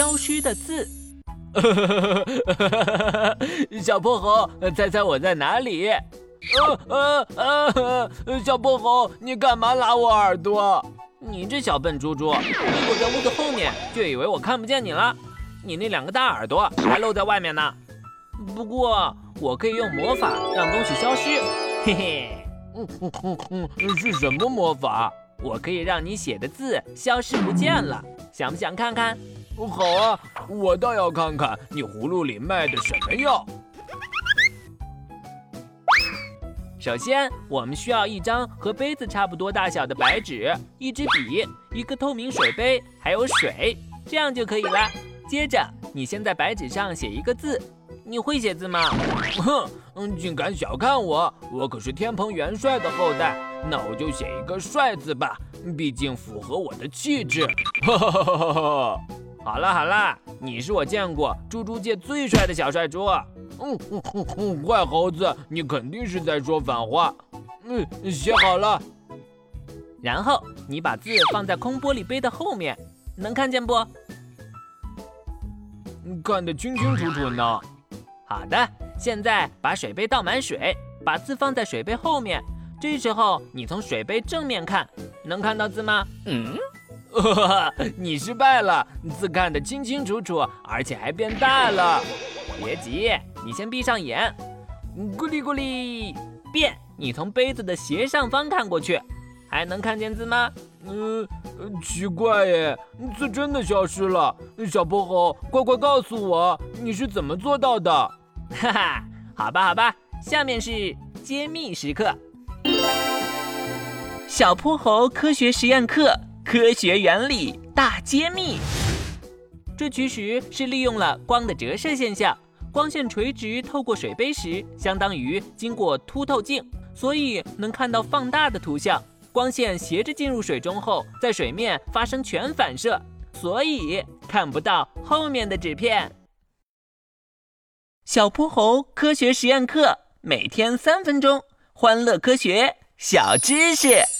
消失的字。小泼猴，猜猜我在哪里？呃呃呃，小泼猴，你干嘛拉我耳朵？你这小笨猪猪，你躲在屋子后面，就以为我看不见你了？你那两个大耳朵还露在外面呢。不过我可以用魔法让东西消失，嘿嘿。嗯嗯嗯嗯，是什么魔法？我可以让你写的字消失不见了，想不想看看？好啊，我倒要看看你葫芦里卖的什么药。首先，我们需要一张和杯子差不多大小的白纸，一支笔，一个透明水杯，还有水，这样就可以了。接着，你先在白纸上写一个字。你会写字吗？哼，嗯竟敢小看我！我可是天蓬元帅的后代，那我就写一个帅字吧，毕竟符合我的气质。哈哈哈哈哈哈！好了好了，你是我见过猪猪界最帅的小帅猪。嗯嗯嗯嗯，坏猴子，你肯定是在说反话。嗯，写好了。然后你把字放在空玻璃杯的后面，能看见不？看得清清楚楚呢。好的，现在把水杯倒满水，把字放在水杯后面。这时候你从水杯正面看，能看到字吗？嗯。你失败了，字看得清清楚楚，而且还变大了。别急，你先闭上眼。咕哩咕哩，变！你从杯子的斜上方看过去，还能看见字吗？嗯，奇怪耶，字真的消失了。小泼猴，快快告诉我，你是怎么做到的？哈哈，好吧好吧，下面是揭秘时刻。小泼猴科学实验课。科学原理大揭秘，这其实是利用了光的折射现象。光线垂直透过水杯时，相当于经过凸透镜，所以能看到放大的图像。光线斜着进入水中后，在水面发生全反射，所以看不到后面的纸片。小泼猴科学实验课，每天三分钟，欢乐科学小知识。